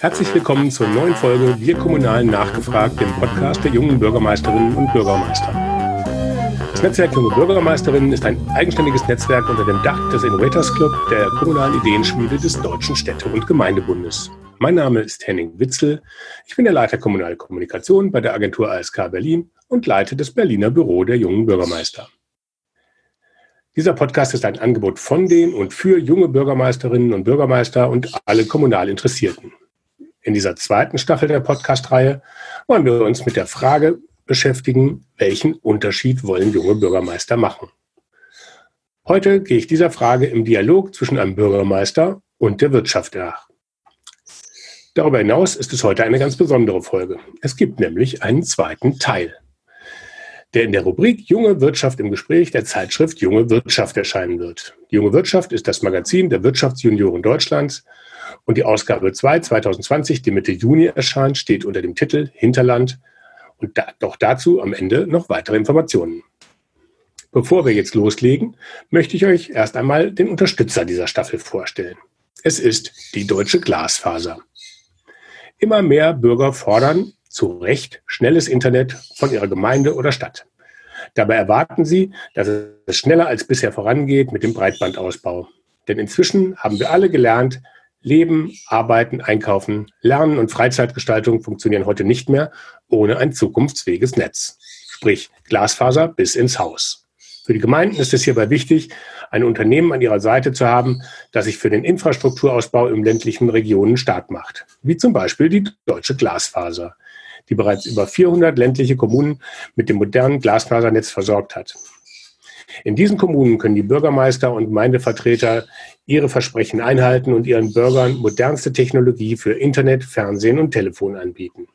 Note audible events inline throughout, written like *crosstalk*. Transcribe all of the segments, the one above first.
Herzlich willkommen zur neuen Folge Wir Kommunalen nachgefragt, dem Podcast der jungen Bürgermeisterinnen und Bürgermeister. Das Netzwerk Junge Bürgermeisterinnen ist ein eigenständiges Netzwerk unter dem Dach des Innovators Club der kommunalen Ideenschmiede des Deutschen Städte- und Gemeindebundes. Mein Name ist Henning Witzel. Ich bin der Leiter Kommunale Kommunikation bei der Agentur ASK Berlin und leite das Berliner Büro der jungen Bürgermeister. Dieser Podcast ist ein Angebot von den und für junge Bürgermeisterinnen und Bürgermeister und alle kommunal Interessierten. In dieser zweiten Staffel der Podcast-Reihe wollen wir uns mit der Frage beschäftigen, welchen Unterschied wollen junge Bürgermeister machen. Heute gehe ich dieser Frage im Dialog zwischen einem Bürgermeister und der Wirtschaft nach. Darüber hinaus ist es heute eine ganz besondere Folge. Es gibt nämlich einen zweiten Teil, der in der Rubrik Junge Wirtschaft im Gespräch der Zeitschrift Junge Wirtschaft erscheinen wird. Die Junge Wirtschaft ist das Magazin der Wirtschaftsjunioren Deutschlands, und die Ausgabe 2 2020, die Mitte Juni erscheint, steht unter dem Titel Hinterland und da, doch dazu am Ende noch weitere Informationen. Bevor wir jetzt loslegen, möchte ich euch erst einmal den Unterstützer dieser Staffel vorstellen. Es ist die Deutsche Glasfaser. Immer mehr Bürger fordern zu Recht schnelles Internet von ihrer Gemeinde oder Stadt. Dabei erwarten sie, dass es schneller als bisher vorangeht mit dem Breitbandausbau. Denn inzwischen haben wir alle gelernt, Leben, Arbeiten, Einkaufen, Lernen und Freizeitgestaltung funktionieren heute nicht mehr ohne ein zukunftsfähiges Netz. Sprich Glasfaser bis ins Haus. Für die Gemeinden ist es hierbei wichtig, ein Unternehmen an ihrer Seite zu haben, das sich für den Infrastrukturausbau im ländlichen Regionen stark macht. Wie zum Beispiel die Deutsche Glasfaser, die bereits über 400 ländliche Kommunen mit dem modernen Glasfasernetz versorgt hat. In diesen Kommunen können die Bürgermeister und Gemeindevertreter ihre Versprechen einhalten und ihren Bürgern modernste Technologie für Internet, Fernsehen und Telefon anbieten.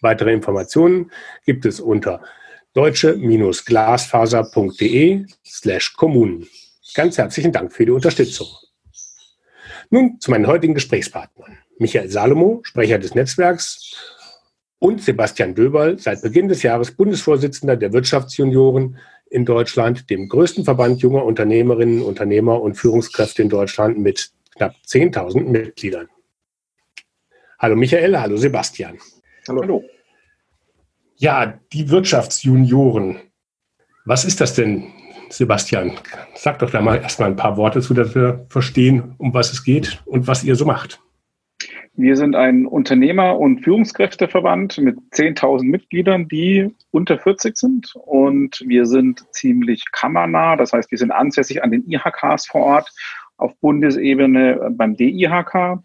Weitere Informationen gibt es unter deutsche-glasfaser.de slash Kommunen. Ganz herzlichen Dank für die Unterstützung. Nun zu meinen heutigen Gesprächspartnern. Michael Salomo, Sprecher des Netzwerks und Sebastian Döberl, seit Beginn des Jahres Bundesvorsitzender der Wirtschaftsjunioren in Deutschland, dem größten Verband junger Unternehmerinnen, Unternehmer und Führungskräfte in Deutschland mit knapp 10.000 Mitgliedern. Hallo Michael, hallo Sebastian. Hallo. hallo. Ja, die Wirtschaftsjunioren. Was ist das denn, Sebastian? Sag doch da mal erstmal ein paar Worte zu, dass wir verstehen, um was es geht und was ihr so macht. Wir sind ein Unternehmer- und Führungskräfteverband mit 10.000 Mitgliedern, die unter 40 sind. Und wir sind ziemlich kammernah. Das heißt, wir sind ansässig an den IHKs vor Ort auf Bundesebene beim DIHK.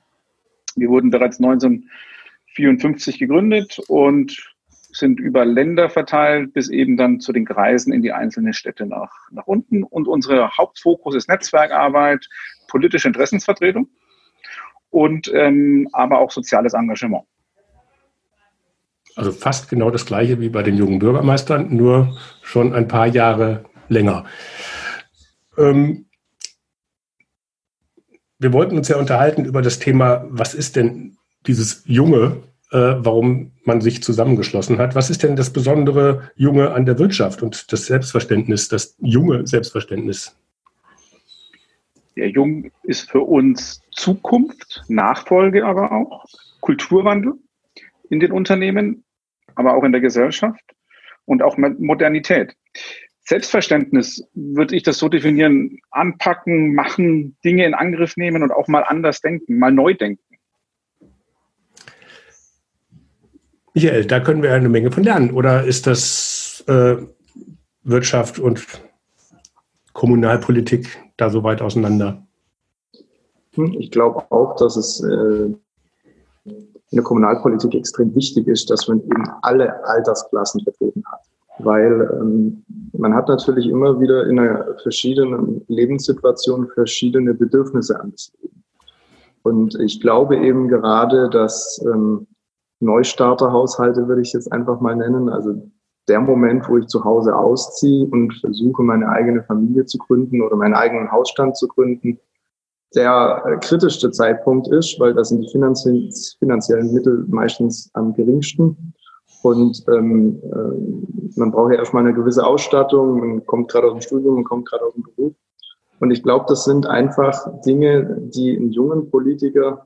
Wir wurden bereits 1954 gegründet und sind über Länder verteilt bis eben dann zu den Kreisen in die einzelnen Städte nach, nach unten. Und unser Hauptfokus ist Netzwerkarbeit, politische Interessensvertretung und ähm, aber auch soziales Engagement. Also fast genau das gleiche wie bei den jungen Bürgermeistern, nur schon ein paar Jahre länger. Ähm, wir wollten uns ja unterhalten über das Thema, was ist denn dieses Junge, äh, warum man sich zusammengeschlossen hat. Was ist denn das besondere Junge an der Wirtschaft und das Selbstverständnis, das junge Selbstverständnis? Der Jung ist für uns Zukunft, Nachfolge aber auch, Kulturwandel in den Unternehmen, aber auch in der Gesellschaft und auch Modernität. Selbstverständnis würde ich das so definieren, anpacken, machen, Dinge in Angriff nehmen und auch mal anders denken, mal neu denken. Michael, da können wir eine Menge von lernen. Oder ist das äh, Wirtschaft und Kommunalpolitik da so weit auseinander? Hm, ich glaube auch, dass es äh, in der Kommunalpolitik extrem wichtig ist, dass man eben alle Altersklassen vertreten hat. Weil ähm, man hat natürlich immer wieder in einer verschiedenen Lebenssituation verschiedene Bedürfnisse an das Leben. Und ich glaube eben gerade, dass ähm, Neustarterhaushalte, würde ich jetzt einfach mal nennen, also der Moment, wo ich zu Hause ausziehe und versuche, meine eigene Familie zu gründen oder meinen eigenen Hausstand zu gründen, der äh, kritischste Zeitpunkt ist, weil da sind die finanziellen Mittel meistens am geringsten. Und ähm, äh, man braucht ja erstmal eine gewisse Ausstattung, man kommt gerade aus dem Studium, man kommt gerade aus dem Beruf. Und ich glaube, das sind einfach Dinge, die einen jungen Politiker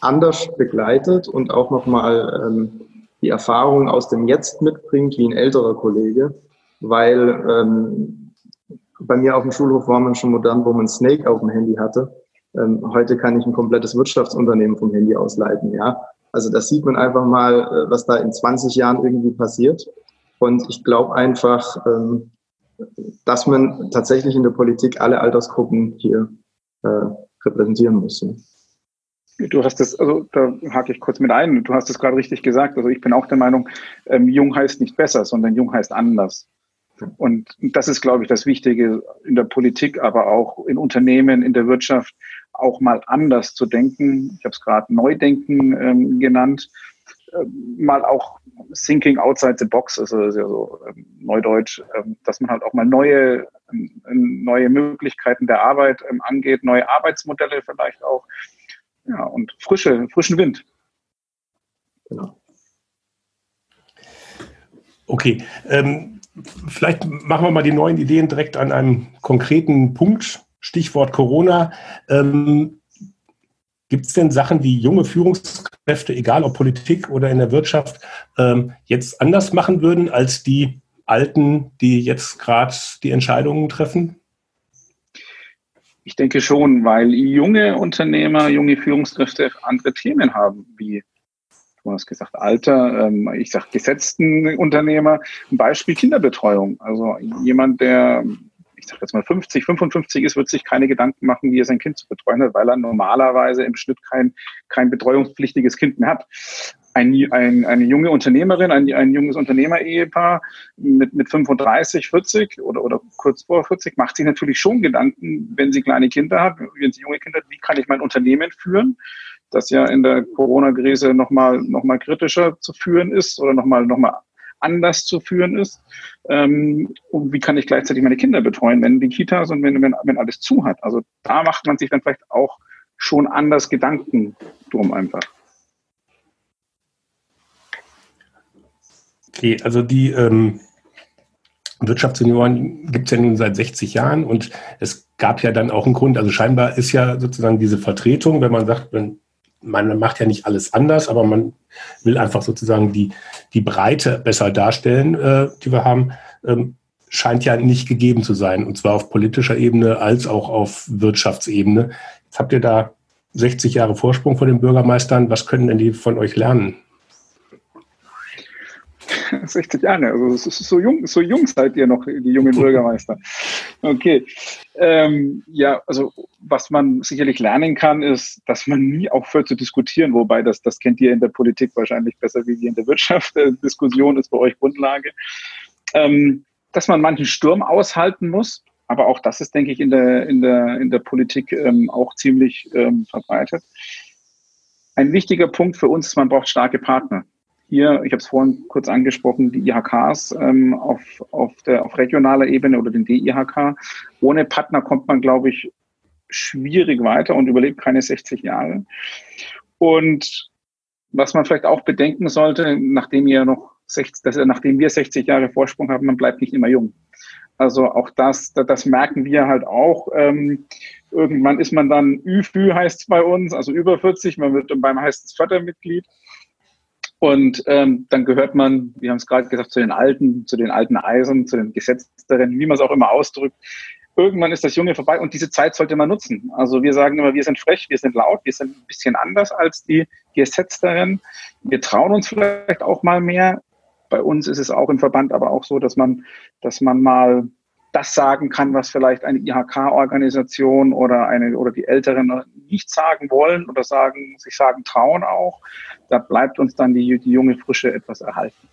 anders begleitet und auch nochmal ähm, die Erfahrung aus dem Jetzt mitbringt wie ein älterer Kollege, weil ähm, bei mir auf dem Schulhof war man schon modern, wo man Snake auf dem Handy hatte. Ähm, heute kann ich ein komplettes Wirtschaftsunternehmen vom Handy ausleiten. Ja, also da sieht man einfach mal, äh, was da in 20 Jahren irgendwie passiert. Und ich glaube einfach, ähm, dass man tatsächlich in der Politik alle Altersgruppen hier äh, repräsentieren muss. Du hast das, also da hake ich kurz mit ein, du hast es gerade richtig gesagt. Also ich bin auch der Meinung, ähm, jung heißt nicht besser, sondern jung heißt anders. Und das ist, glaube ich, das Wichtige in der Politik, aber auch in Unternehmen, in der Wirtschaft, auch mal anders zu denken. Ich habe es gerade Neudenken ähm, genannt. Ähm, mal auch thinking outside the box, also ist ja so ähm, Neudeutsch, ähm, dass man halt auch mal neue, ähm, neue Möglichkeiten der Arbeit ähm, angeht, neue Arbeitsmodelle vielleicht auch. Ja, und frische, frischen Wind. Genau. Okay, ähm, vielleicht machen wir mal die neuen Ideen direkt an einem konkreten Punkt. Stichwort Corona. Ähm, Gibt es denn Sachen, die junge Führungskräfte, egal ob Politik oder in der Wirtschaft, ähm, jetzt anders machen würden als die Alten, die jetzt gerade die Entscheidungen treffen? Ich denke schon, weil junge Unternehmer, junge Führungskräfte andere Themen haben, wie du hast gesagt, Alter, ähm, ich sage gesetzten Unternehmer, ein Beispiel Kinderbetreuung. Also jemand, der ich sage jetzt mal 50, 55 ist, wird sich keine Gedanken machen, wie er sein Kind zu betreuen hat, weil er normalerweise im Schnitt kein, kein betreuungspflichtiges Kind mehr hat. Ein, ein, eine junge Unternehmerin, ein, ein junges Unternehmer-Ehepaar mit, mit 35, 40 oder, oder kurz vor 40 macht sich natürlich schon Gedanken, wenn sie kleine Kinder hat, wenn sie junge Kinder hat, wie kann ich mein Unternehmen führen? das ja in der Corona-Krise nochmal noch mal kritischer zu führen ist oder nochmal noch mal anders zu führen ist. Ähm, und wie kann ich gleichzeitig meine Kinder betreuen, wenn die Kitas und wenn, wenn, wenn alles zu hat. Also da macht man sich dann vielleicht auch schon anders Gedanken drum einfach. Okay, also die ähm, Wirtschaftssenioren gibt es ja nun seit 60 Jahren und es gab ja dann auch einen Grund, also scheinbar ist ja sozusagen diese Vertretung, wenn man sagt, wenn man macht ja nicht alles anders, aber man will einfach sozusagen die, die Breite besser darstellen, äh, die wir haben, ähm, scheint ja nicht gegeben zu sein. Und zwar auf politischer Ebene als auch auf Wirtschaftsebene. Jetzt habt ihr da 60 Jahre Vorsprung von den Bürgermeistern. Was können denn die von euch lernen? 60 Jahre, also so jung, so jung seid ihr noch, die jungen *laughs* Bürgermeister. Okay. Ähm, ja, also was man sicherlich lernen kann, ist, dass man nie aufhört zu diskutieren, wobei das, das kennt ihr in der Politik wahrscheinlich besser wie wir in der Wirtschaft. Äh, Diskussion ist bei euch Grundlage. Ähm, dass man manchen Sturm aushalten muss, aber auch das ist, denke ich, in der, in der, in der Politik ähm, auch ziemlich ähm, verbreitet. Ein wichtiger Punkt für uns ist, man braucht starke Partner hier, ich habe es vorhin kurz angesprochen, die IHKs ähm, auf, auf, der, auf regionaler Ebene oder den DIHK. Ohne Partner kommt man, glaube ich, schwierig weiter und überlebt keine 60 Jahre. Und was man vielleicht auch bedenken sollte, nachdem ihr noch 60, dass, nachdem wir 60 Jahre Vorsprung haben, man bleibt nicht immer jung. Also auch das, das merken wir halt auch. Ähm, irgendwann ist man dann ÜFÜ heißt es bei uns, also über 40, man wird beim heißt es Fördermitglied. Und ähm, dann gehört man, wir haben es gerade gesagt, zu den alten, zu den alten Eisen, zu den Gesetzteren, wie man es auch immer ausdrückt. Irgendwann ist das Junge vorbei und diese Zeit sollte man nutzen. Also wir sagen immer, wir sind frech, wir sind laut, wir sind ein bisschen anders als die Gesetzteren. Wir trauen uns vielleicht auch mal mehr. Bei uns ist es auch im Verband aber auch so, dass man, dass man mal das sagen kann, was vielleicht eine IHK-Organisation oder eine oder die Älteren nicht sagen wollen oder sagen, sich sagen trauen auch. Da bleibt uns dann die, die junge Frische etwas erhalten.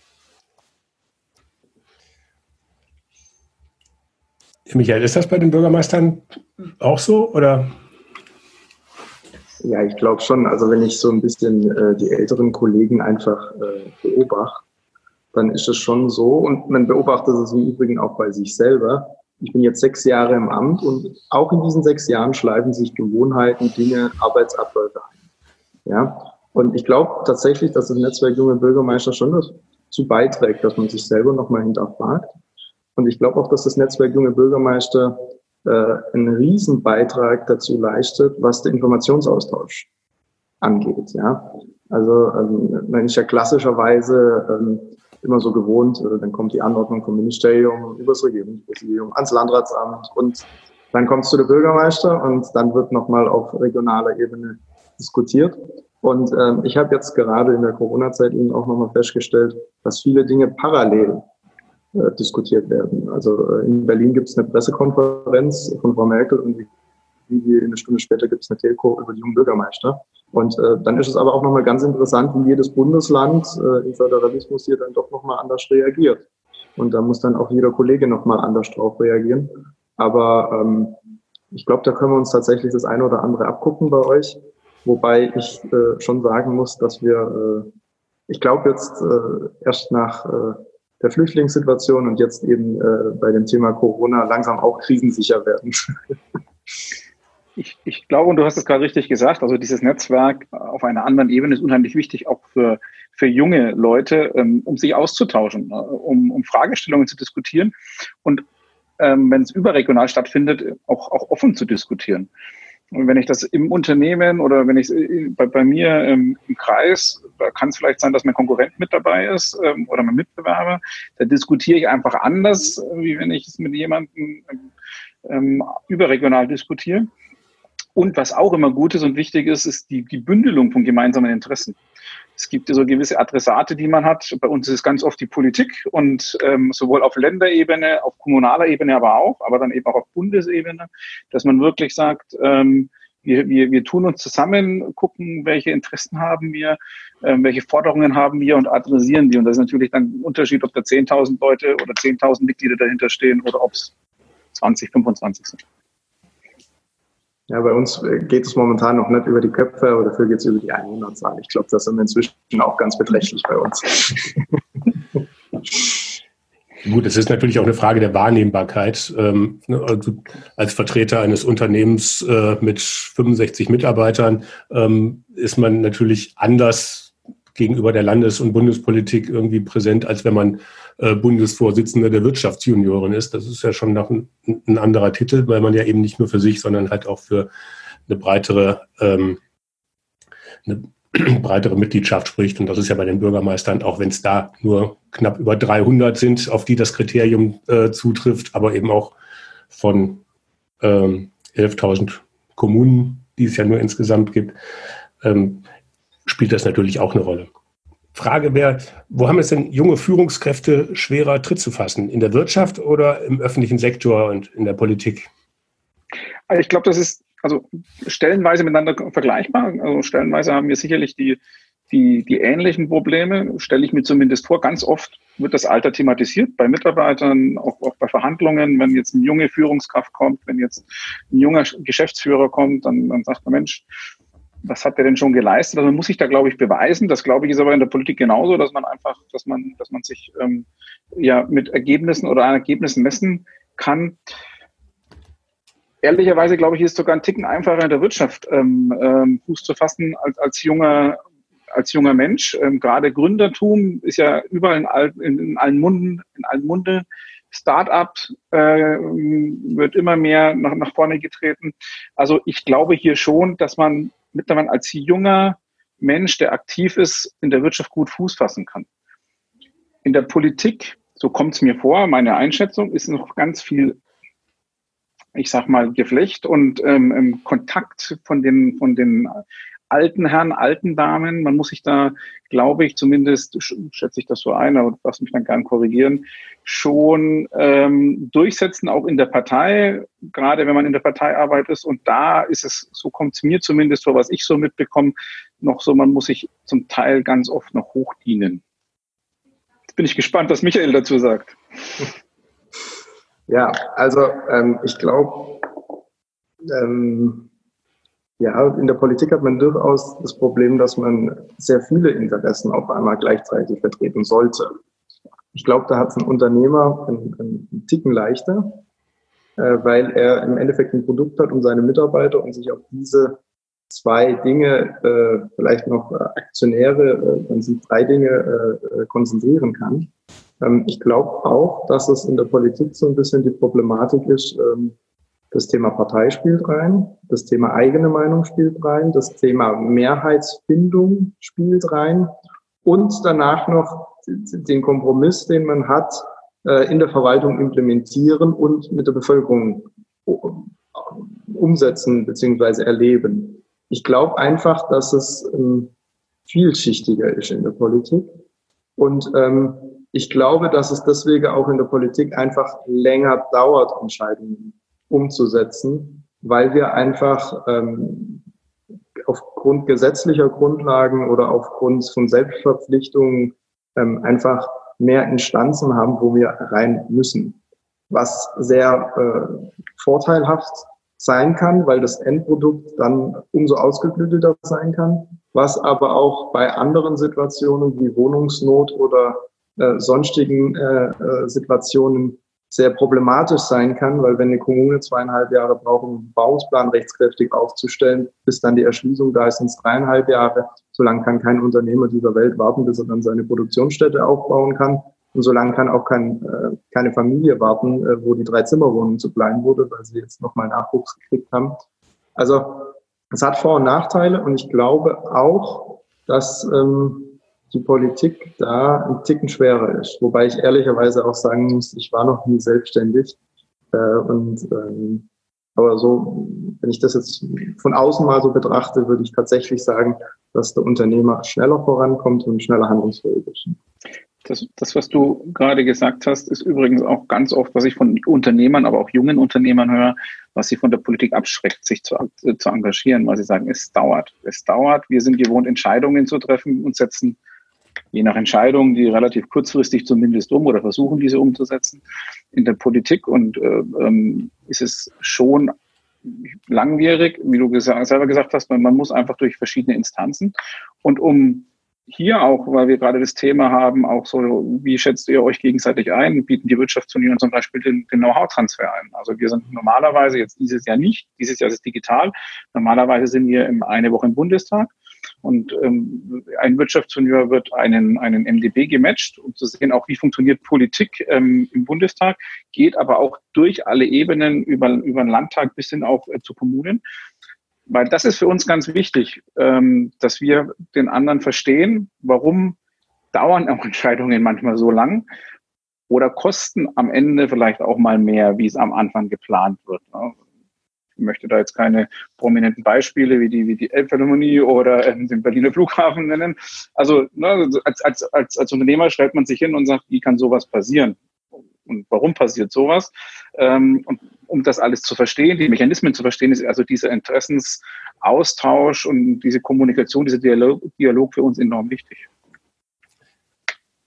Michael, ist das bei den Bürgermeistern auch so oder? Ja, ich glaube schon. Also wenn ich so ein bisschen äh, die älteren Kollegen einfach äh, beobachte, dann ist es schon so. Und man beobachtet es im Übrigen auch bei sich selber. Ich bin jetzt sechs Jahre im Amt und auch in diesen sechs Jahren schleifen sich Gewohnheiten, Dinge, Arbeitsabläufe ein. Ja. Und ich glaube tatsächlich, dass das Netzwerk Junge Bürgermeister schon dazu beiträgt, dass man sich selber nochmal hinterfragt. Und ich glaube auch, dass das Netzwerk Junge Bürgermeister äh, einen Riesenbeitrag dazu leistet, was der Informationsaustausch angeht. Ja? Also ähm, man ist ja klassischerweise ähm, immer so gewohnt, äh, dann kommt die Anordnung vom Ministerium übers Regierungspräsidium ans Landratsamt und dann kommt es zu der Bürgermeister und dann wird nochmal auf regionaler Ebene diskutiert. Und ähm, ich habe jetzt gerade in der Corona-Zeit eben auch nochmal festgestellt, dass viele Dinge parallel äh, diskutiert werden. Also äh, in Berlin gibt es eine Pressekonferenz von Frau Merkel und wie eine Stunde später gibt es eine Telco über die jungen Bürgermeister. Und äh, dann ist es aber auch nochmal ganz interessant, wie jedes Bundesland äh, im Föderalismus hier dann doch nochmal anders reagiert. Und da muss dann auch jeder Kollege nochmal anders drauf reagieren. Aber ähm, ich glaube, da können wir uns tatsächlich das eine oder andere abgucken bei euch. Wobei ich äh, schon sagen muss, dass wir, äh, ich glaube jetzt äh, erst nach äh, der Flüchtlingssituation und jetzt eben äh, bei dem Thema Corona langsam auch krisensicher werden. *laughs* Ich, ich glaube, und du hast es gerade richtig gesagt, also dieses Netzwerk auf einer anderen Ebene ist unheimlich wichtig, auch für, für junge Leute, ähm, um sich auszutauschen, äh, um, um Fragestellungen zu diskutieren und ähm, wenn es überregional stattfindet, auch, auch offen zu diskutieren. Und wenn ich das im Unternehmen oder wenn ich äh, bei, bei mir ähm, im Kreis, da kann es vielleicht sein, dass mein Konkurrent mit dabei ist ähm, oder mein Mitbewerber, da diskutiere ich einfach anders, wie wenn ich es mit jemandem ähm, überregional diskutiere. Und was auch immer gut ist und wichtig ist, ist die, die Bündelung von gemeinsamen Interessen. Es gibt so gewisse Adressate, die man hat. Bei uns ist es ganz oft die Politik und ähm, sowohl auf Länderebene, auf kommunaler Ebene aber auch, aber dann eben auch auf Bundesebene, dass man wirklich sagt, ähm, wir, wir, wir tun uns zusammen, gucken, welche Interessen haben wir, ähm, welche Forderungen haben wir und adressieren die. Und das ist natürlich dann ein Unterschied, ob da 10.000 Leute oder 10.000 Mitglieder dahinter stehen oder ob es 20, 25 sind. Ja, bei uns äh, geht es momentan noch nicht über die Köpfe, aber dafür geht es über die Einwohnerzahl. Ich glaube, das sind inzwischen auch ganz beträchtlich bei uns. *laughs* Gut, es ist natürlich auch eine Frage der Wahrnehmbarkeit. Ähm, ne, also als Vertreter eines Unternehmens äh, mit 65 Mitarbeitern ähm, ist man natürlich anders gegenüber der Landes- und Bundespolitik irgendwie präsent, als wenn man äh, Bundesvorsitzender der Wirtschaftsjunioren ist. Das ist ja schon noch ein, ein, anderer Titel, weil man ja eben nicht nur für sich, sondern halt auch für eine breitere, ähm, eine *clears throat* breitere Mitgliedschaft spricht. Und das ist ja bei den Bürgermeistern, auch wenn es da nur knapp über 300 sind, auf die das Kriterium äh, zutrifft, aber eben auch von ähm, 11.000 Kommunen, die es ja nur insgesamt gibt, ähm, spielt das natürlich auch eine Rolle. Frage wäre, wo haben es denn junge Führungskräfte schwerer Tritt zu fassen? In der Wirtschaft oder im öffentlichen Sektor und in der Politik? Also ich glaube, das ist also stellenweise miteinander vergleichbar. Also stellenweise haben wir sicherlich die, die, die ähnlichen Probleme, stelle ich mir zumindest vor. Ganz oft wird das Alter thematisiert bei Mitarbeitern, auch, auch bei Verhandlungen. Wenn jetzt eine junge Führungskraft kommt, wenn jetzt ein junger Geschäftsführer kommt, dann, dann sagt man, Mensch, was hat der denn schon geleistet? Also man muss sich da, glaube ich, beweisen. Das, glaube ich, ist aber in der Politik genauso, dass man einfach, dass man, dass man sich ähm, ja mit Ergebnissen oder an Ergebnissen messen kann. Ehrlicherweise, glaube ich, ist es sogar ein Ticken einfacher in der Wirtschaft ähm, ähm, Fuß zu fassen als, als junger als junger Mensch. Ähm, gerade Gründertum ist ja überall in, all, in, in allen Munden, in allen Munde. Start-up äh, wird immer mehr nach, nach vorne getreten. Also ich glaube hier schon, dass man mittlerweile als junger Mensch, der aktiv ist, in der Wirtschaft gut Fuß fassen kann. In der Politik, so kommt es mir vor, meine Einschätzung, ist noch ganz viel, ich sag mal, Geflecht und ähm, Kontakt von den, von den alten Herren, alten Damen. Man muss sich da, glaube ich, zumindest, schätze ich das so ein, aber lass mich dann gerne korrigieren, schon ähm, durchsetzen, auch in der Partei, gerade wenn man in der Parteiarbeit ist. Und da ist es, so kommt es mir zumindest vor, was ich so mitbekomme, noch so, man muss sich zum Teil ganz oft noch hochdienen. Jetzt bin ich gespannt, was Michael dazu sagt. Ja, also ähm, ich glaube, ähm, ja, in der Politik hat man durchaus das Problem, dass man sehr viele Interessen auf einmal gleichzeitig vertreten sollte. Ich glaube, da hat ein Unternehmer einen, einen Ticken leichter, äh, weil er im Endeffekt ein Produkt hat und seine Mitarbeiter und sich auf diese zwei Dinge, äh, vielleicht noch Aktionäre, äh, dann sind drei Dinge äh, äh, konzentrieren kann. Ähm, ich glaube auch, dass es in der Politik so ein bisschen die Problematik ist, ähm, Das Thema Partei spielt rein, das Thema eigene Meinung spielt rein, das Thema Mehrheitsfindung spielt rein und danach noch den Kompromiss, den man hat, äh, in der Verwaltung implementieren und mit der Bevölkerung umsetzen bzw. erleben. Ich glaube einfach, dass es ähm, vielschichtiger ist in der Politik. Und ähm, ich glaube, dass es deswegen auch in der Politik einfach länger dauert, Entscheidungen umzusetzen, weil wir einfach ähm, aufgrund gesetzlicher Grundlagen oder aufgrund von Selbstverpflichtungen ähm, einfach mehr Instanzen haben, wo wir rein müssen. Was sehr äh, vorteilhaft sein kann, weil das Endprodukt dann umso ausgeklügelter sein kann, was aber auch bei anderen Situationen wie Wohnungsnot oder äh, sonstigen äh, äh, Situationen sehr problematisch sein kann, weil wenn eine Kommune zweieinhalb Jahre braucht, um einen Bauungsplan rechtskräftig aufzustellen, bis dann die Erschließung da ist, sind es dreieinhalb Jahre. Solange kann kein Unternehmer dieser Welt warten, bis er dann seine Produktionsstätte aufbauen kann. Und solange kann auch kein, äh, keine Familie warten, äh, wo die Drei-Zimmer-Wohnung zu klein wurde, weil sie jetzt nochmal Nachwuchs gekriegt haben. Also es hat Vor- und Nachteile und ich glaube auch, dass ähm, die Politik da ein Ticken schwerer ist. Wobei ich ehrlicherweise auch sagen muss, ich war noch nie selbstständig. Äh, und ähm, aber so, wenn ich das jetzt von außen mal so betrachte, würde ich tatsächlich sagen, dass der Unternehmer schneller vorankommt und schneller handlungsfähig ist. Das, das, was du gerade gesagt hast, ist übrigens auch ganz oft, was ich von Unternehmern, aber auch jungen Unternehmern höre, was sie von der Politik abschreckt, sich zu, äh, zu engagieren, weil sie sagen, es dauert. Es dauert. Wir sind gewohnt, Entscheidungen zu treffen und setzen je nach Entscheidung, die relativ kurzfristig zumindest um oder versuchen, diese umzusetzen in der Politik. Und äh, ähm, ist es schon langwierig, wie du selber gesagt hast, man, man muss einfach durch verschiedene Instanzen. Und um hier auch, weil wir gerade das Thema haben, auch so, wie schätzt ihr euch gegenseitig ein? Bieten die Wirtschaftsunion zum Beispiel den, den Know-how-Transfer ein? Also wir sind normalerweise jetzt dieses Jahr nicht, dieses Jahr ist es digital. Normalerweise sind wir eine Woche im Bundestag und ähm, ein Wirtschaftsingenieur wird einen, einen MDB gematcht, um zu sehen, auch wie funktioniert Politik ähm, im Bundestag, geht aber auch durch alle Ebenen über, über den Landtag bis hin auch äh, zu Kommunen. Weil das ist für uns ganz wichtig, ähm, dass wir den anderen verstehen, warum dauern auch Entscheidungen manchmal so lang oder kosten am Ende vielleicht auch mal mehr, wie es am Anfang geplant wird. Ne? Ich möchte da jetzt keine prominenten Beispiele wie die, wie die Elbphilharmonie oder ähm, den Berliner Flughafen nennen. Also ne, als, als, als, als Unternehmer stellt man sich hin und sagt, wie kann sowas passieren? Und warum passiert sowas? Ähm, und um das alles zu verstehen, die Mechanismen zu verstehen, ist also dieser Interessensaustausch und diese Kommunikation, dieser Dialog, Dialog für uns enorm wichtig.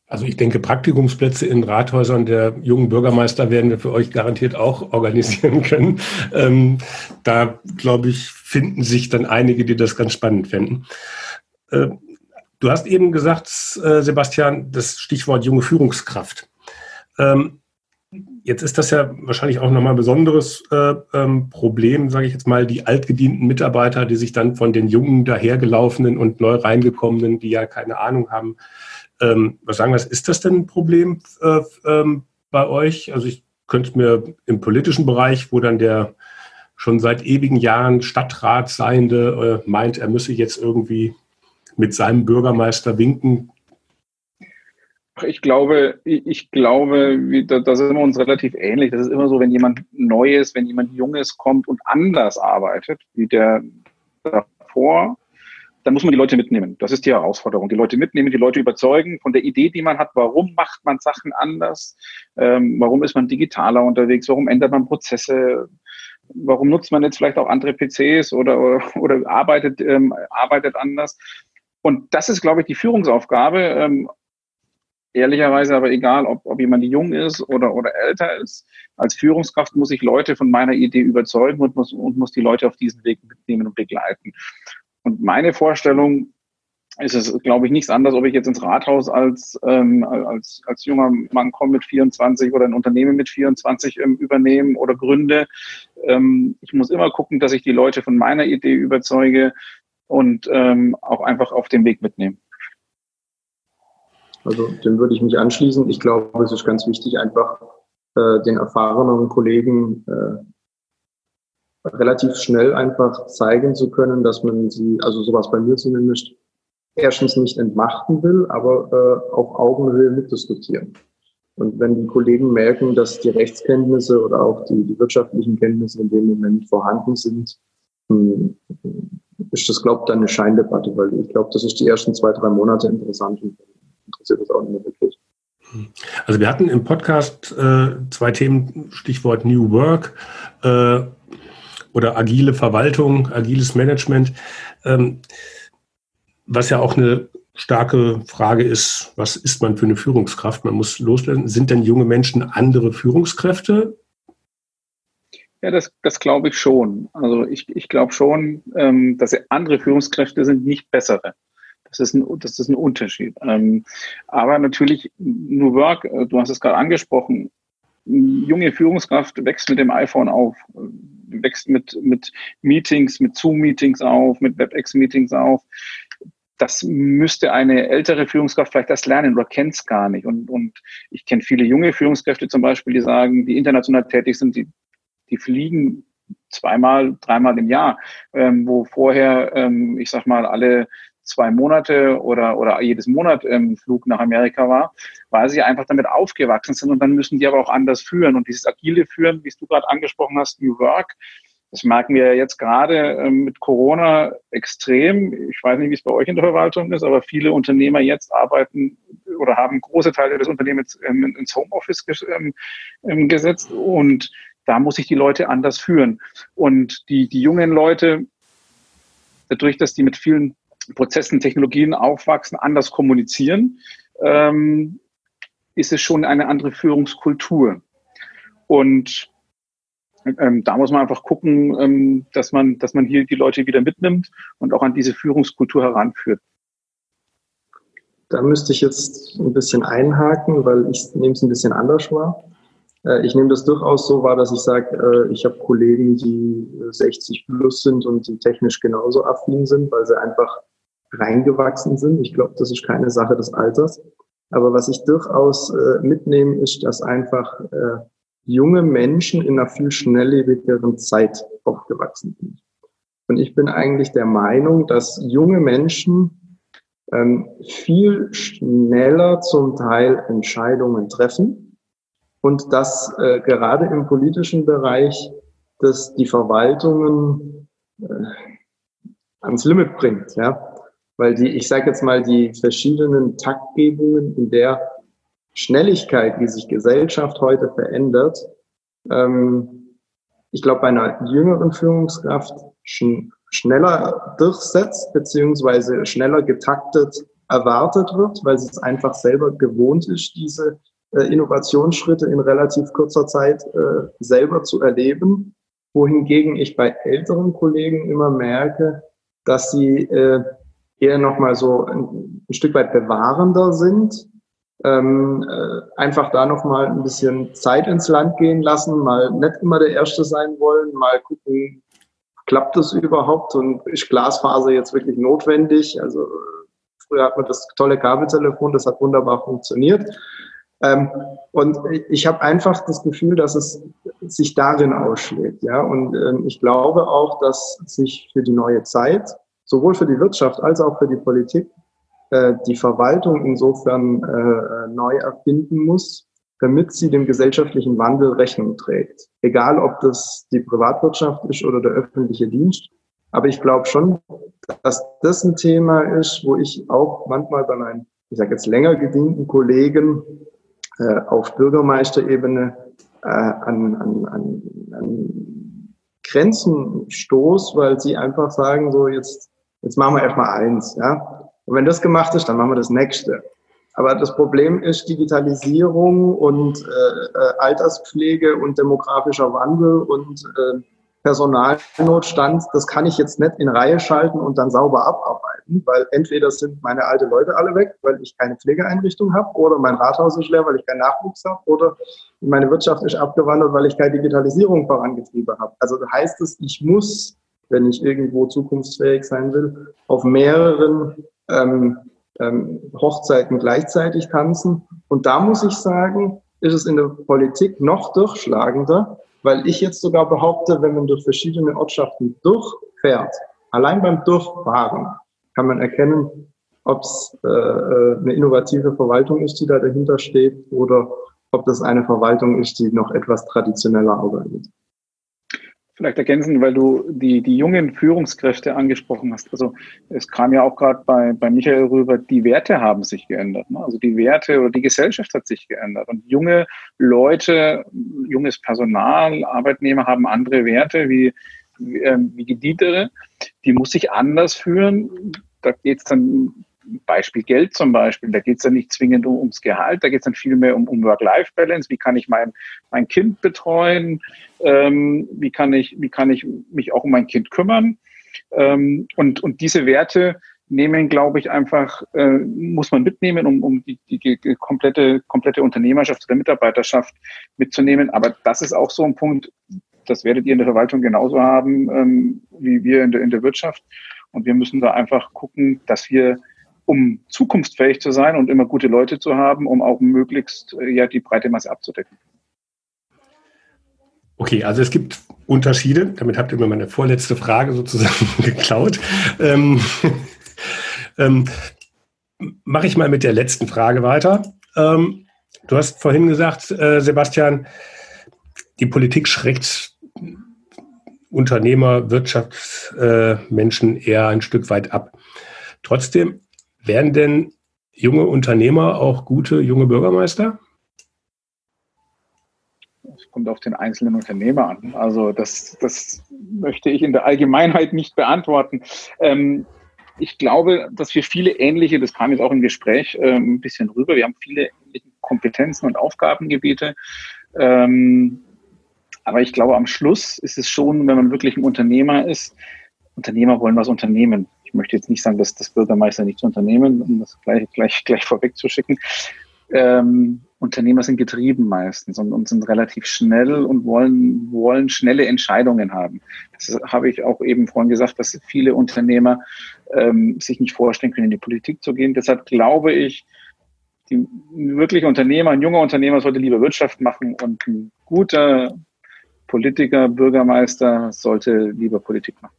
Also ich denke, Praktikumsplätze in Rathäusern der jungen Bürgermeister werden wir für euch garantiert auch organisieren *laughs* können. Ähm, da, glaube ich, finden sich dann einige, die das ganz spannend fänden. Äh, du hast eben gesagt, äh, Sebastian, das Stichwort junge Führungskraft. Ähm, jetzt ist das ja wahrscheinlich auch nochmal ein besonderes äh, ähm, Problem, sage ich jetzt mal, die altgedienten Mitarbeiter, die sich dann von den jungen dahergelaufenen und neu reingekommenen, die ja keine Ahnung haben, ähm, was sagen wir, ist das denn ein Problem äh, ähm, bei euch? Also ich könnte mir im politischen Bereich, wo dann der schon seit ewigen Jahren Stadtrat seiende äh, meint, er müsse jetzt irgendwie mit seinem Bürgermeister winken. Ich glaube, ich glaube, da sind wir uns relativ ähnlich. Das ist immer so, wenn jemand Neues, wenn jemand Junges kommt und anders arbeitet, wie der davor, dann muss man die Leute mitnehmen. Das ist die Herausforderung. Die Leute mitnehmen, die Leute überzeugen von der Idee, die man hat. Warum macht man Sachen anders? Ähm, warum ist man digitaler unterwegs? Warum ändert man Prozesse? Warum nutzt man jetzt vielleicht auch andere PCs oder, oder, oder arbeitet, ähm, arbeitet anders? Und das ist, glaube ich, die Führungsaufgabe. Ähm, ehrlicherweise aber egal, ob, ob jemand jung ist oder, oder älter ist. Als Führungskraft muss ich Leute von meiner Idee überzeugen und muss, und muss die Leute auf diesen Weg mitnehmen und begleiten. Und meine Vorstellung ist es, glaube ich, nichts anderes, ob ich jetzt ins Rathaus als, ähm, als, als junger Mann komme mit 24 oder ein Unternehmen mit 24 ähm, übernehme oder gründe. Ähm, ich muss immer gucken, dass ich die Leute von meiner Idee überzeuge und ähm, auch einfach auf den Weg mitnehme. Also dem würde ich mich anschließen. Ich glaube, es ist ganz wichtig, einfach äh, den erfahrenen Kollegen äh, relativ schnell einfach zeigen zu können, dass man sie, also sowas bei mir zumindest, erstens nicht entmachten will, aber äh, auf Augenhöhe mitdiskutieren. Und wenn die Kollegen merken, dass die Rechtskenntnisse oder auch die, die wirtschaftlichen Kenntnisse in dem Moment vorhanden sind, hm, ist das, glaube ich, dann eine Scheindebatte, weil ich glaube, das ist die ersten zwei, drei Monate interessant und interessiert das auch nicht mehr wirklich. Also wir hatten im Podcast äh, zwei Themen, Stichwort New Work äh, oder agile Verwaltung, agiles Management, ähm, was ja auch eine starke Frage ist, was ist man für eine Führungskraft? Man muss loslernen. Sind denn junge Menschen andere Führungskräfte? Ja, das, das glaube ich schon. Also ich, ich glaube schon, ähm, dass andere Führungskräfte sind, nicht bessere. Das ist ein, das ist ein Unterschied. Ähm, aber natürlich, New Work, äh, du hast es gerade angesprochen, junge Führungskraft wächst mit dem iPhone auf, wächst mit, mit Meetings, mit Zoom-Meetings auf, mit WebEx-Meetings auf. Das müsste eine ältere Führungskraft vielleicht das lernen oder kennt es gar nicht. Und, und ich kenne viele junge Führungskräfte zum Beispiel, die sagen, die international tätig sind, die, die fliegen zweimal, dreimal im Jahr, ähm, wo vorher, ähm, ich sag mal, alle zwei Monate oder, oder jedes Monat ähm, Flug nach Amerika war, weil sie einfach damit aufgewachsen sind und dann müssen die aber auch anders führen. Und dieses agile Führen, wie du gerade angesprochen hast, New Work, das merken wir jetzt gerade ähm, mit Corona extrem. Ich weiß nicht, wie es bei euch in der Verwaltung ist, aber viele Unternehmer jetzt arbeiten oder haben große Teile des Unternehmens ins Homeoffice ähm, ähm, gesetzt und da muss ich die Leute anders führen. Und die, die jungen Leute, dadurch, dass die mit vielen Prozessen, Technologien aufwachsen, anders kommunizieren, ähm, ist es schon eine andere Führungskultur. Und ähm, da muss man einfach gucken, ähm, dass man, dass man hier die Leute wieder mitnimmt und auch an diese Führungskultur heranführt. Da müsste ich jetzt ein bisschen einhaken, weil ich nehme es ein bisschen anders wahr. Äh, ich nehme das durchaus so wahr, dass ich sage, äh, ich habe Kollegen, die 60 plus sind und die technisch genauso affin sind, weil sie einfach reingewachsen sind. Ich glaube, das ist keine Sache des Alters. Aber was ich durchaus äh, mitnehme, ist, dass einfach äh, junge Menschen in einer viel schnelllebigeren Zeit aufgewachsen sind. Und ich bin eigentlich der Meinung, dass junge Menschen ähm, viel schneller zum Teil Entscheidungen treffen und dass äh, gerade im politischen Bereich dass die Verwaltungen äh, ans Limit bringt. Ja? Weil die, ich sage jetzt mal, die verschiedenen Taktgebungen in der Schnelligkeit, wie sich Gesellschaft heute verändert, ähm, ich glaube, bei einer jüngeren Führungskraft schn schneller durchsetzt, beziehungsweise schneller getaktet erwartet wird, weil sie es einfach selber gewohnt ist, diese äh, Innovationsschritte in relativ kurzer Zeit äh, selber zu erleben. Wohingegen ich bei älteren Kollegen immer merke, dass sie äh, eher nochmal so ein, ein, Stück weit bewahrender sind. Ähm, äh, einfach da nochmal ein bisschen Zeit ins Land gehen lassen, mal nicht immer der Erste sein wollen, mal gucken, klappt das überhaupt und ist Glasfaser jetzt wirklich notwendig? Also früher hat man das tolle Kabeltelefon, das hat wunderbar funktioniert. Ähm, und ich habe einfach das Gefühl, dass es sich darin ausschlägt. Ja? Und ähm, ich glaube auch, dass sich für die neue Zeit sowohl für die Wirtschaft als auch für die Politik äh, die Verwaltung insofern äh, neu erfinden muss, damit sie dem gesellschaftlichen Wandel Rechnung trägt. Egal, ob das die Privatwirtschaft ist oder der öffentliche Dienst. Aber ich glaube schon, dass das ein Thema ist, wo ich auch manchmal bei meinen, ich sage jetzt länger gedienten Kollegen äh, auf Bürgermeisterebene äh, an, an, an, an Grenzen stoß, weil sie einfach sagen, so jetzt Jetzt machen wir erstmal eins, ja. Und wenn das gemacht ist, dann machen wir das nächste. Aber das Problem ist Digitalisierung und äh, äh, Alterspflege und demografischer Wandel und äh, Personalnotstand. Das kann ich jetzt nicht in Reihe schalten und dann sauber abarbeiten, weil entweder sind meine alte Leute alle weg, weil ich keine Pflegeeinrichtung habe, oder mein Rathaus ist leer, weil ich keinen Nachwuchs habe, oder meine Wirtschaft ist abgewandert, weil ich keine Digitalisierung vorangetrieben habe. Also heißt es, ich muss wenn ich irgendwo zukunftsfähig sein will, auf mehreren ähm, ähm, Hochzeiten gleichzeitig tanzen. Und da muss ich sagen, ist es in der Politik noch durchschlagender, weil ich jetzt sogar behaupte, wenn man durch verschiedene Ortschaften durchfährt, allein beim Durchfahren kann man erkennen, ob es äh, äh, eine innovative Verwaltung ist, die da dahinter steht, oder ob das eine Verwaltung ist, die noch etwas traditioneller arbeitet. Vielleicht ergänzen, weil du die, die jungen Führungskräfte angesprochen hast. Also es kam ja auch gerade bei, bei Michael rüber, die Werte haben sich geändert. Ne? Also die Werte oder die Gesellschaft hat sich geändert. Und junge Leute, junges Personal, Arbeitnehmer haben andere Werte wie, wie, äh, wie die Dietere. Die muss sich anders führen. Da geht es dann Beispiel Geld zum Beispiel, da geht es ja nicht zwingend um, ums Gehalt, da geht es dann vielmehr um, um Work-Life-Balance, wie kann ich mein, mein Kind betreuen, ähm, wie, kann ich, wie kann ich mich auch um mein Kind kümmern. Ähm, und, und diese Werte nehmen, glaube ich, einfach, äh, muss man mitnehmen, um, um die, die, die komplette, komplette Unternehmerschaft oder Mitarbeiterschaft mitzunehmen. Aber das ist auch so ein Punkt, das werdet ihr in der Verwaltung genauso haben ähm, wie wir in der, in der Wirtschaft. Und wir müssen da einfach gucken, dass wir um zukunftsfähig zu sein und immer gute Leute zu haben, um auch möglichst äh, ja, die breite Masse abzudecken. Okay, also es gibt Unterschiede. Damit habt ihr mir meine vorletzte Frage sozusagen *laughs* geklaut. Ähm, *laughs* ähm, Mache ich mal mit der letzten Frage weiter. Ähm, du hast vorhin gesagt, äh, Sebastian, die Politik schreckt Unternehmer, Wirtschaftsmenschen äh, eher ein Stück weit ab. Trotzdem werden denn junge Unternehmer auch gute junge Bürgermeister? Es kommt auf den einzelnen Unternehmer an. Also das, das möchte ich in der Allgemeinheit nicht beantworten. Ähm, ich glaube, dass wir viele ähnliche, das kam jetzt auch im Gespräch äh, ein bisschen rüber, wir haben viele ähnliche Kompetenzen und Aufgabengebiete. Ähm, aber ich glaube, am Schluss ist es schon, wenn man wirklich ein Unternehmer ist, Unternehmer wollen was unternehmen ich möchte jetzt nicht sagen, dass das Bürgermeister nichts unternehmen, um das gleich, gleich, gleich vorwegzuschicken. Ähm, Unternehmer sind getrieben meistens und, und, sind relativ schnell und wollen, wollen schnelle Entscheidungen haben. Das habe ich auch eben vorhin gesagt, dass viele Unternehmer ähm, sich nicht vorstellen können, in die Politik zu gehen. Deshalb glaube ich, die wirkliche Unternehmer, ein junger Unternehmer sollte lieber Wirtschaft machen und ein guter Politiker, Bürgermeister sollte lieber Politik machen.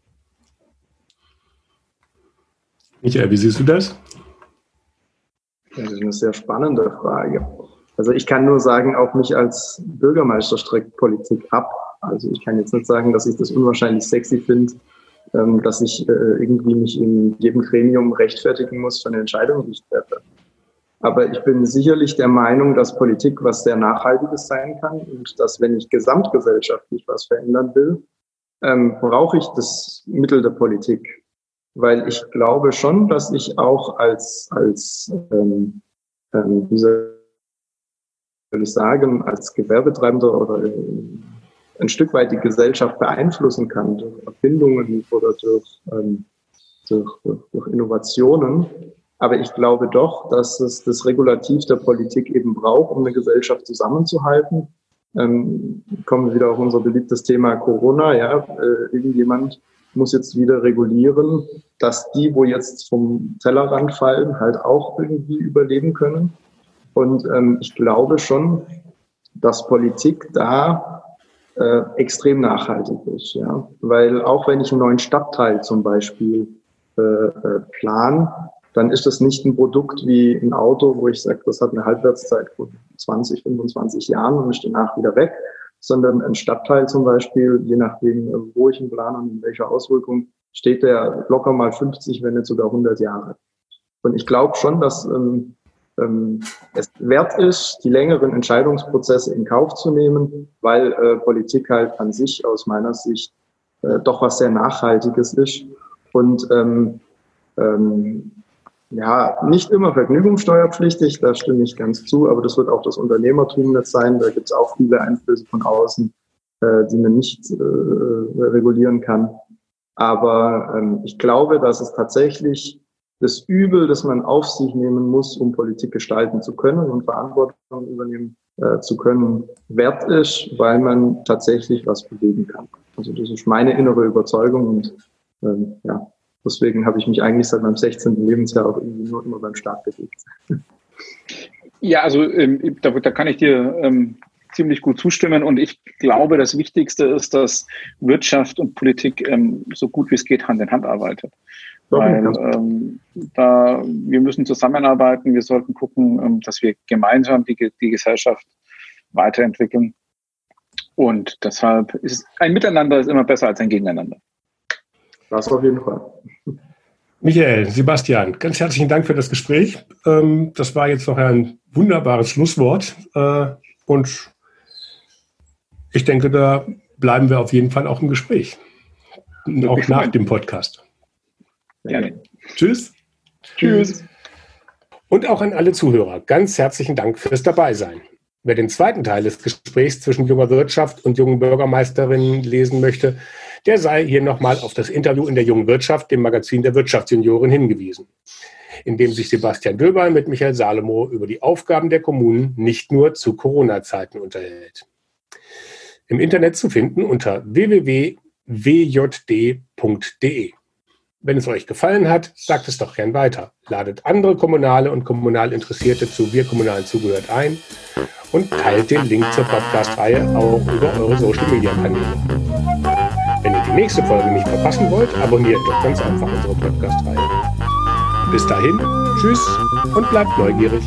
Michael, wie siehst du das? Das ist eine sehr spannende Frage. Also ich kann nur sagen, auch mich als Bürgermeister streckt Politik ab. Also ich kann jetzt nicht sagen, dass ich das unwahrscheinlich sexy finde, ähm, dass ich äh, irgendwie mich in jedem Gremium rechtfertigen muss für eine Entscheidung, die ich treffe. Aber ich bin sicherlich der Meinung, dass Politik was sehr Nachhaltiges sein kann und dass, wenn ich gesamtgesellschaftlich was verändern will, ähm, brauche ich das Mittel der Politik weil ich glaube schon, dass ich auch als, als ähm, ähm, wie soll ich sagen, als Gewerbetreibender oder äh, ein Stück weit die Gesellschaft beeinflussen kann durch Erfindungen oder durch, ähm, durch, durch, durch Innovationen. Aber ich glaube doch, dass es das Regulativ der Politik eben braucht, um eine Gesellschaft zusammenzuhalten. Ähm, kommen wir wieder auf unser beliebtes Thema Corona. Ja, äh, irgendjemand muss jetzt wieder regulieren, dass die, wo jetzt vom Tellerrand fallen, halt auch irgendwie überleben können. Und ähm, ich glaube schon, dass Politik da äh, extrem nachhaltig ist. Ja? Weil auch wenn ich einen neuen Stadtteil zum Beispiel äh, äh, plan, dann ist das nicht ein Produkt wie ein Auto, wo ich sage, das hat eine Halbwertszeit von 20, 25 Jahren und ist danach wieder weg, sondern ein Stadtteil zum Beispiel, je nachdem, wo ich ihn plane und in welcher Auswirkung, steht der locker mal 50, wenn nicht sogar 100 Jahre. Und ich glaube schon, dass ähm, ähm, es wert ist, die längeren Entscheidungsprozesse in Kauf zu nehmen, weil äh, Politik halt an sich aus meiner Sicht äh, doch was sehr Nachhaltiges ist. Und ähm, ähm, ja, nicht immer vergnügungssteuerpflichtig, da stimme ich ganz zu, aber das wird auch das Unternehmertum nicht sein. Da gibt es auch viele Einflüsse von außen, äh, die man nicht äh, regulieren kann. Aber ähm, ich glaube, dass es tatsächlich das Übel, das man auf sich nehmen muss, um Politik gestalten zu können und Verantwortung übernehmen äh, zu können, wert ist, weil man tatsächlich was bewegen kann. Also das ist meine innere Überzeugung und ähm, ja, Deswegen habe ich mich eigentlich seit meinem 16. Lebensjahr auch irgendwie nur immer beim Start bewegt. Ja, also ähm, da, da, kann ich dir ähm, ziemlich gut zustimmen. Und ich glaube, das Wichtigste ist, dass Wirtschaft und Politik ähm, so gut wie es geht Hand in Hand arbeitet. Weil ähm, da, wir müssen zusammenarbeiten, wir sollten gucken, ähm, dass wir gemeinsam die, die Gesellschaft weiterentwickeln. Und deshalb ist ein Miteinander ist immer besser als ein Gegeneinander. Das auf jeden Fall. Michael, Sebastian, ganz herzlichen Dank für das Gespräch. Ähm, das war jetzt noch ein wunderbares Schlusswort. Äh, und ich denke, da bleiben wir auf jeden Fall auch im Gespräch. Auch nach dem Podcast. Gerne. Tschüss. Tschüss. Und auch an alle Zuhörer ganz herzlichen Dank fürs Dabeisein. Wer den zweiten Teil des Gesprächs zwischen junger Wirtschaft und jungen Bürgermeisterinnen lesen möchte, der sei hier nochmal auf das Interview in der jungen Wirtschaft, dem Magazin der Wirtschaftsjunioren, hingewiesen, in dem sich Sebastian Döber mit Michael Salomo über die Aufgaben der Kommunen nicht nur zu Corona-Zeiten unterhält. Im Internet zu finden unter www.wjd.de. Wenn es euch gefallen hat, sagt es doch gern weiter. Ladet andere Kommunale und kommunal Interessierte zu Wir Kommunalen zugehört ein und teilt den Link zur Podcast-Reihe auch über eure Social-Media-Kanäle. Die nächste Folge nicht verpassen wollt, abonniert doch ganz einfach unsere Podcast-Reihe. Bis dahin, tschüss und bleibt neugierig.